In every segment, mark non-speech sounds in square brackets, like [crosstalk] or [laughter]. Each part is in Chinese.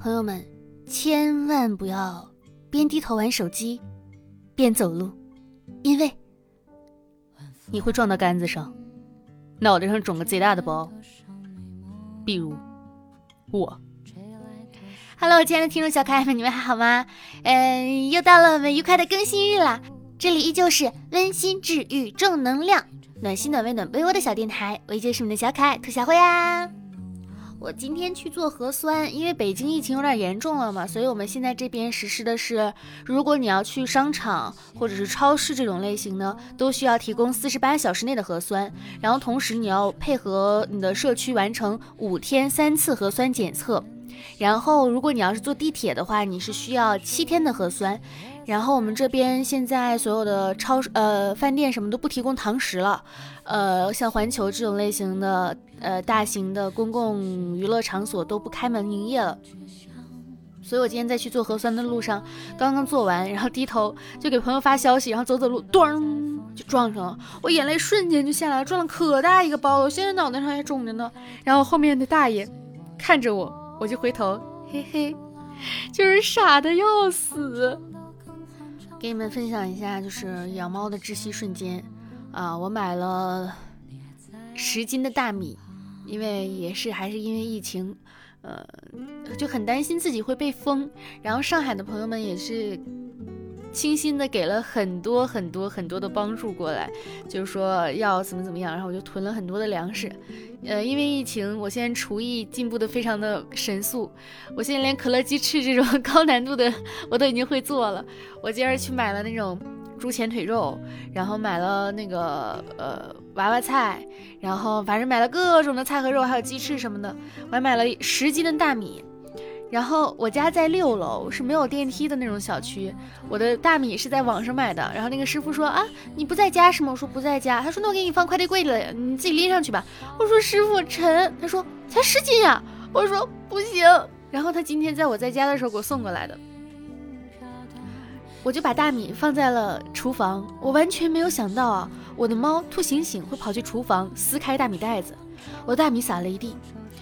朋友们，千万不要边低头玩手机边走路，因为你会撞到杆子上，脑袋上肿个贼大的包。比如我。Hello，亲爱的听众小可爱们，你们还好吗？嗯，又到了我们愉快的更新日了。这里依旧是温馨治愈、正能量、暖心暖胃暖被窝的小电台，我依旧是你们的小可爱兔小慧啊。我今天去做核酸，因为北京疫情有点严重了嘛，所以我们现在这边实施的是，如果你要去商场或者是超市这种类型呢，都需要提供四十八小时内的核酸，然后同时你要配合你的社区完成五天三次核酸检测。然后，如果你要是坐地铁的话，你是需要七天的核酸。然后我们这边现在所有的超市、呃饭店什么都不提供堂食了，呃，像环球这种类型的呃大型的公共娱乐场所都不开门营业了。所以我今天在去做核酸的路上，刚刚做完，然后低头就给朋友发消息，然后走走路，咚就撞上了，我眼泪瞬间就下来了，撞了可大一个包，我现在脑袋上还肿着呢。然后后面的大爷看着我。我就回头，嘿嘿，就是傻的要死。给你们分享一下，就是养猫的窒息瞬间啊！我买了十斤的大米，因为也是还是因为疫情，呃，就很担心自己会被封。然后上海的朋友们也是。倾心的给了很多很多很多的帮助过来，就是说要怎么怎么样，然后我就囤了很多的粮食。呃，因为疫情，我现在厨艺进步的非常的神速，我现在连可乐鸡翅这种 [laughs] 高难度的 [laughs] 我都已经会做了。我今儿去买了那种猪前腿肉，然后买了那个呃娃娃菜，然后反正买了各种的菜和肉，还有鸡翅什么的，我还买了十斤的大米。然后我家在六楼，是没有电梯的那种小区。我的大米是在网上买的。然后那个师傅说啊，你不在家是吗？我说不在家。他说那我给你放快递柜里了，你自己拎上去吧。我说师傅沉。他说才十斤呀。我说不行。然后他今天在我在家的时候给我送过来的。我就把大米放在了厨房。我完全没有想到啊，我的猫兔醒醒会跑去厨房撕开大米袋子，我大米撒了一地。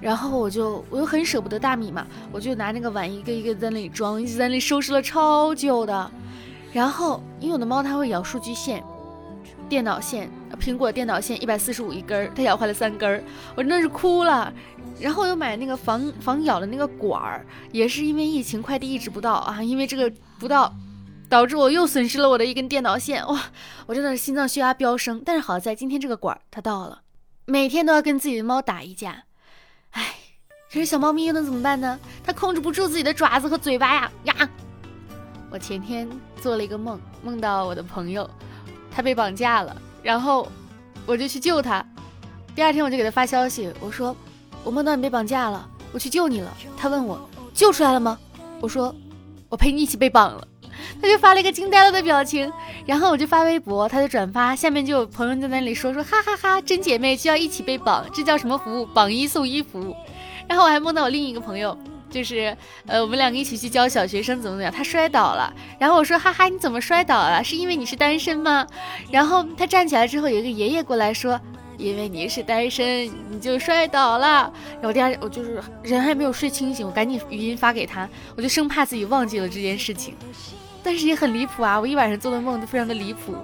然后我就我又很舍不得大米嘛，我就拿那个碗一个一个在那里装，一直在那里收拾了超久的。然后因为我的猫它会咬数据线、电脑线，苹果电脑线一百四十五一根儿，它咬坏了三根儿，我真的是哭了。然后又买那个防防咬的那个管儿，也是因为疫情快递一直不到啊，因为这个不到，导致我又损失了我的一根电脑线，哇，我真的是心脏血压飙升。但是好在今天这个管儿它到了，每天都要跟自己的猫打一架。唉，可是小猫咪又能怎么办呢？它控制不住自己的爪子和嘴巴呀呀！我前天做了一个梦，梦到我的朋友，他被绑架了，然后我就去救他。第二天我就给他发消息，我说我梦到你被绑架了，我去救你了。他问我救出来了吗？我说我陪你一起被绑了。他就发了一个惊呆了的表情，然后我就发微博，他就转发，下面就有朋友在那里说说哈哈哈，真姐妹就要一起被绑，这叫什么服务？绑一送一服务。然后我还梦到我另一个朋友，就是呃我们两个一起去教小学生怎么怎么样，他摔倒了，然后我说哈哈你怎么摔倒了？是因为你是单身吗？然后他站起来之后，有一个爷爷过来说，因为你是单身你就摔倒了。然后第二我就是人还没有睡清醒，我赶紧语音发给他，我就生怕自己忘记了这件事情。但是也很离谱啊！我一晚上做的梦都非常的离谱。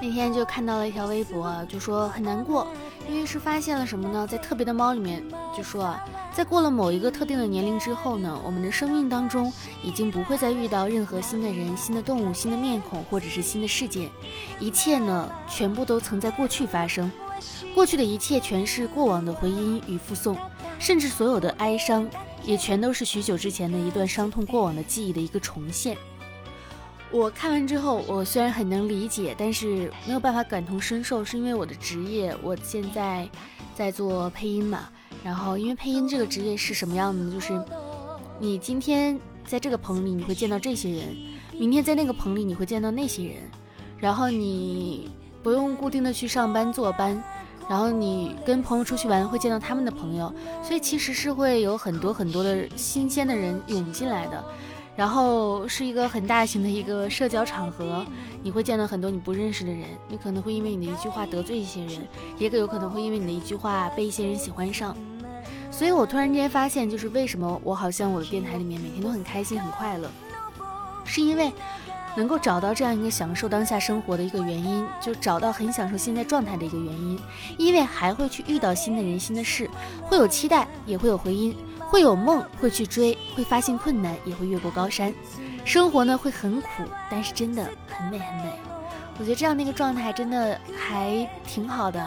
那天就看到了一条微博，就说很难过，因为是发现了什么呢？在特别的猫里面，就说啊，在过了某一个特定的年龄之后呢，我们的生命当中已经不会再遇到任何新的人、新的动物、新的面孔或者是新的事件，一切呢，全部都曾在过去发生，过去的一切全是过往的回音与附送，甚至所有的哀伤也全都是许久之前的一段伤痛过往的记忆的一个重现。我看完之后，我虽然很能理解，但是没有办法感同身受，是因为我的职业，我现在在做配音嘛。然后，因为配音这个职业是什么样的呢？就是你今天在这个棚里，你会见到这些人；明天在那个棚里，你会见到那些人。然后你不用固定的去上班坐班，然后你跟朋友出去玩，会见到他们的朋友，所以其实是会有很多很多的新鲜的人涌进来的。然后是一个很大型的一个社交场合，你会见到很多你不认识的人，你可能会因为你的一句话得罪一些人，也有可能会因为你的一句话被一些人喜欢上。所以我突然间发现，就是为什么我好像我的电台里面每天都很开心、很快乐，是因为能够找到这样一个享受当下生活的一个原因，就找到很享受现在状态的一个原因，因为还会去遇到新的人、新的事，会有期待，也会有回音，会有梦，会去追，会发现困难，也会越过高山。生活呢会很苦，但是真的很美很美。我觉得这样的一个状态真的还挺好的。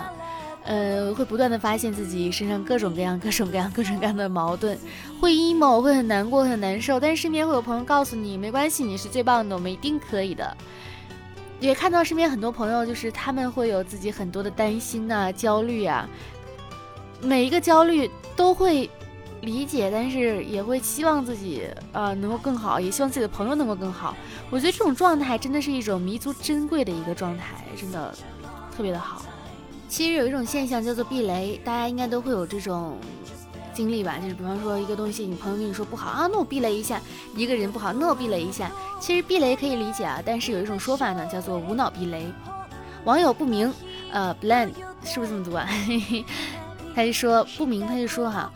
呃，会不断的发现自己身上各种各样、[laughs] 各种各样、各种各样的矛盾，会 emo，会很难过、很难受。但是身边会有朋友告诉你，没关系，你是最棒的，我们一定可以的。也看到身边很多朋友，就是他们会有自己很多的担心呐、焦虑啊，每一个焦虑都会。理解，但是也会希望自己呃能够更好，也希望自己的朋友能够更好。我觉得这种状态真的是一种弥足珍贵的一个状态，真的特别的好。其实有一种现象叫做避雷，大家应该都会有这种经历吧？就是比方说一个东西，你朋友跟你说不好啊，那我避雷一下；一个人不好，那我避雷一下。其实避雷可以理解啊，但是有一种说法呢，叫做无脑避雷。网友不明，呃，blend 是不是这么读啊？[laughs] 他就说不明，他就说哈。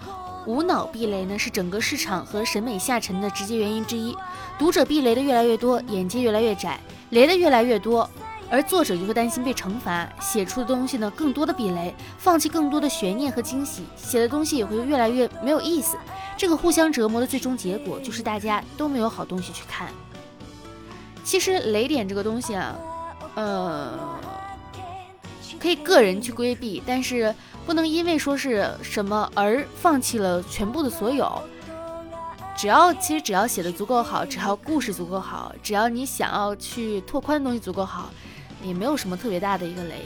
无脑避雷呢，是整个市场和审美下沉的直接原因之一。读者避雷的越来越多，眼界越来越窄，雷的越来越多，而作者就会担心被惩罚，写出的东西呢更多的避雷，放弃更多的悬念和惊喜，写的东西也会越来越没有意思。这个互相折磨的最终结果就是大家都没有好东西去看。其实雷点这个东西啊，呃，可以个人去规避，但是。不能因为说是什么而放弃了全部的所有。只要其实只要写的足够好，只要故事足够好，只要你想要去拓宽的东西足够好，也没有什么特别大的一个雷。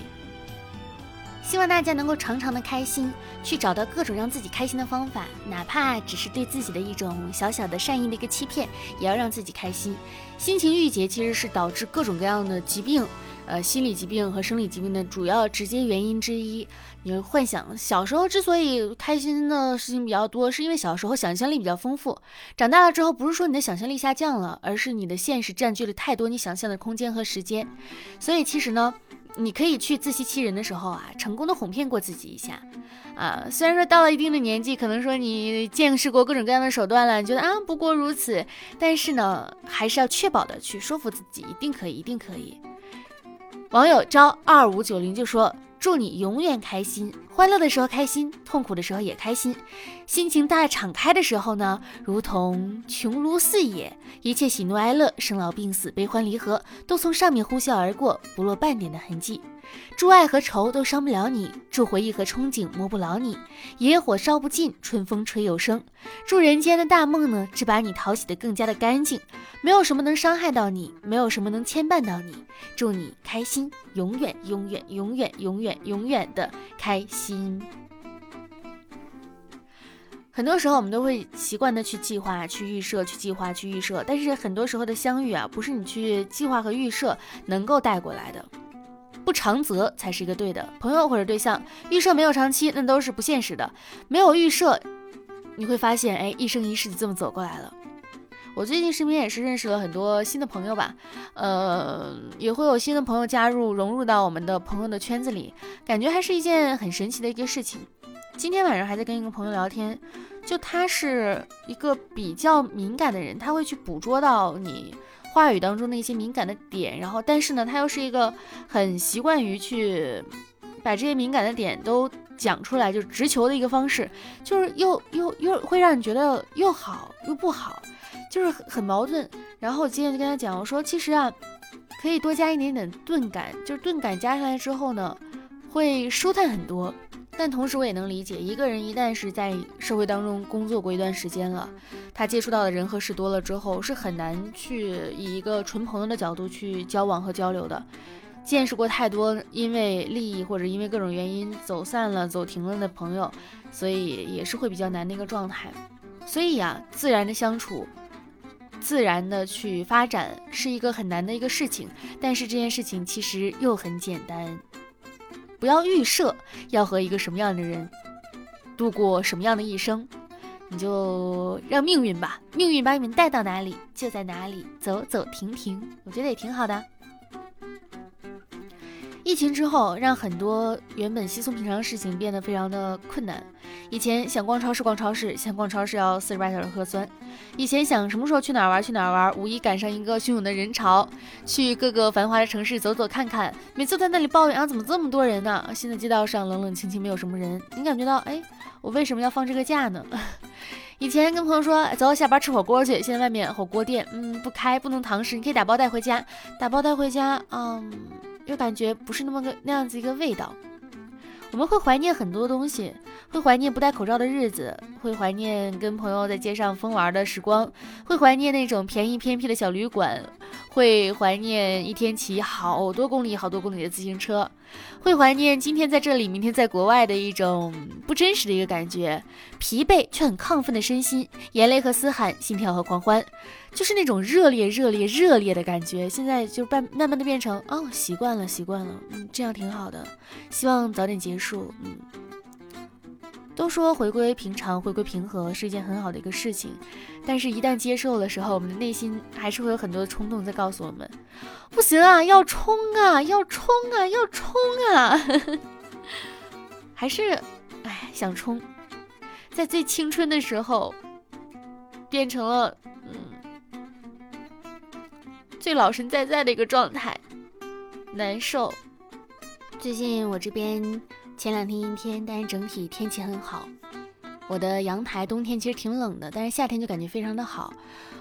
希望大家能够常常的开心，去找到各种让自己开心的方法，哪怕只是对自己的一种小小的善意的一个欺骗，也要让自己开心。心情郁结其实是导致各种各样的疾病。呃，心理疾病和生理疾病的主要直接原因之一，你幻想小时候之所以开心的事情比较多，是因为小时候想象力比较丰富。长大了之后，不是说你的想象力下降了，而是你的现实占据了太多你想象的空间和时间。所以其实呢，你可以去自欺欺人的时候啊，成功的哄骗过自己一下啊。虽然说到了一定的年纪，可能说你见识过各种各样的手段了，你觉得啊不过如此，但是呢，还是要确保的去说服自己，一定可以，一定可以。网友招二五九零就说：“祝你永远开心，欢乐的时候开心，痛苦的时候也开心。心情大敞开的时候呢，如同穹庐四野，一切喜怒哀乐、生老病死、悲欢离合，都从上面呼啸而过，不落半点的痕迹。”祝爱和愁都伤不了你，祝回忆和憧憬磨不老你，野火烧不尽，春风吹又生。祝人间的大梦呢，只把你淘洗的更加的干净，没有什么能伤害到你，没有什么能牵绊到你。祝你开心，永远永远永远永远永远的开心。很多时候我们都会习惯的去计划、去预设、去计划、去预设，但是很多时候的相遇啊，不是你去计划和预设能够带过来的。不长则才是一个对的朋友或者对象，预设没有长期，那都是不现实的。没有预设，你会发现，哎，一生一世就这么走过来了。我最近身边也是认识了很多新的朋友吧，呃，也会有新的朋友加入，融入到我们的朋友的圈子里，感觉还是一件很神奇的一个事情。今天晚上还在跟一个朋友聊天，就他是一个比较敏感的人，他会去捕捉到你。话语当中的一些敏感的点，然后但是呢，他又是一个很习惯于去把这些敏感的点都讲出来，就直球的一个方式，就是又又又会让你觉得又好又不好，就是很矛盾。然后我今天就跟他讲，我说其实啊，可以多加一点点钝感，就是钝感加上来之后呢，会舒坦很多。但同时，我也能理解，一个人一旦是在社会当中工作过一段时间了，他接触到的人和事多了之后，是很难去以一个纯朋友的角度去交往和交流的。见识过太多因为利益或者因为各种原因走散了、走停了的朋友，所以也是会比较难的一个状态。所以呀，自然的相处，自然的去发展，是一个很难的一个事情。但是这件事情其实又很简单。不要预设要和一个什么样的人度过什么样的一生，你就让命运吧，命运把你们带到哪里就在哪里走走停停，我觉得也挺好的。疫情之后，让很多原本稀松平常的事情变得非常的困难。以前想逛超市逛超市，想逛超市要四十八小时核酸。以前想什么时候去哪儿玩去哪儿玩，五一赶上一个汹涌的人潮，去各个繁华的城市走走看看。每次在那里抱怨啊，怎么这么多人呢？现在街道上冷冷清清，没有什么人，你感觉到，哎，我为什么要放这个假呢？[laughs] 以前跟朋友说走，下班吃火锅去，现在外面火锅店，嗯，不开，不能堂食，你可以打包带回家，打包带回家，嗯。又感觉不是那么个那样子一个味道，我们会怀念很多东西，会怀念不戴口罩的日子，会怀念跟朋友在街上疯玩的时光，会怀念那种便宜偏僻的小旅馆。会怀念一天骑好多公里、好多公里的自行车，会怀念今天在这里、明天在国外的一种不真实的一个感觉，疲惫却很亢奋的身心，眼泪和嘶喊，心跳和狂欢，就是那种热烈、热烈、热烈的感觉。现在就慢慢慢的变成哦，习惯了，习惯了，嗯，这样挺好的，希望早点结束，嗯。都说回归平常、回归平和是一件很好的一个事情，但是，一旦接受的时候，我们的内心还是会有很多的冲动在告诉我们：不行啊，要冲啊，要冲啊，要冲啊！[laughs] 还是，哎，想冲，在最青春的时候，变成了嗯，最老神在在的一个状态，难受。最近我这边。前两天阴天，但是整体天气很好。我的阳台冬天其实挺冷的，但是夏天就感觉非常的好。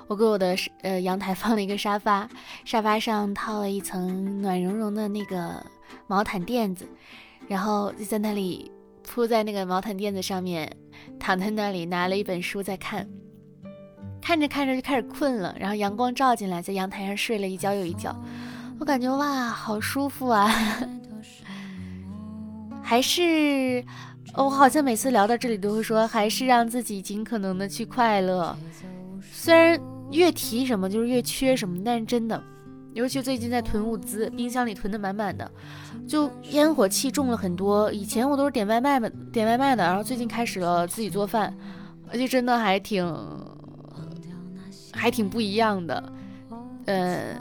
我给我的呃阳台放了一个沙发，沙发上套了一层暖融融的那个毛毯垫子，然后就在那里铺在那个毛毯垫子上面，躺在那里拿了一本书在看，看着看着就开始困了，然后阳光照进来，在阳台上睡了一觉又一觉，我感觉哇，好舒服啊。[laughs] 还是，我好像每次聊到这里都会说，还是让自己尽可能的去快乐。虽然越提什么就是越缺什么，但是真的，尤其最近在囤物资，冰箱里囤的满满的，就烟火气重了很多。以前我都是点外卖的，点外卖的，然后最近开始了自己做饭，而且真的还挺，还挺不一样的。嗯，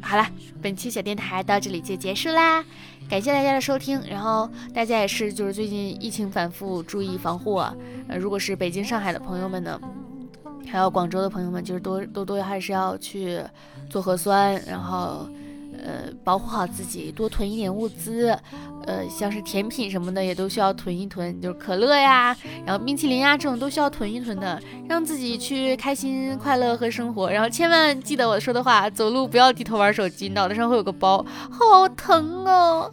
好了，本期小电台到这里就结束啦。感谢大家的收听，然后大家也是，就是最近疫情反复，注意防护啊。呃，如果是北京、上海的朋友们呢，还有广州的朋友们，就是多多多还是要去做核酸，然后。呃，保护好自己，多囤一点物资，呃，像是甜品什么的也都需要囤一囤，就是可乐呀，然后冰淇淋呀这种都需要囤一囤的，让自己去开心快乐和生活。然后千万记得我说的话，走路不要低头玩手机，脑袋上会有个包，好疼哦。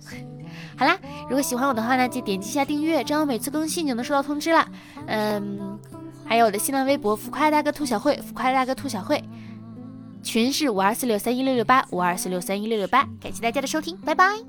好啦，如果喜欢我的话呢，就点击一下订阅，这样每次更新就能收到通知啦。嗯，还有我的新浪微博浮夸大哥兔小慧，浮夸大哥兔小慧。群是五二四六三一六六八五二四六三一六六八。感谢大家的收听拜拜。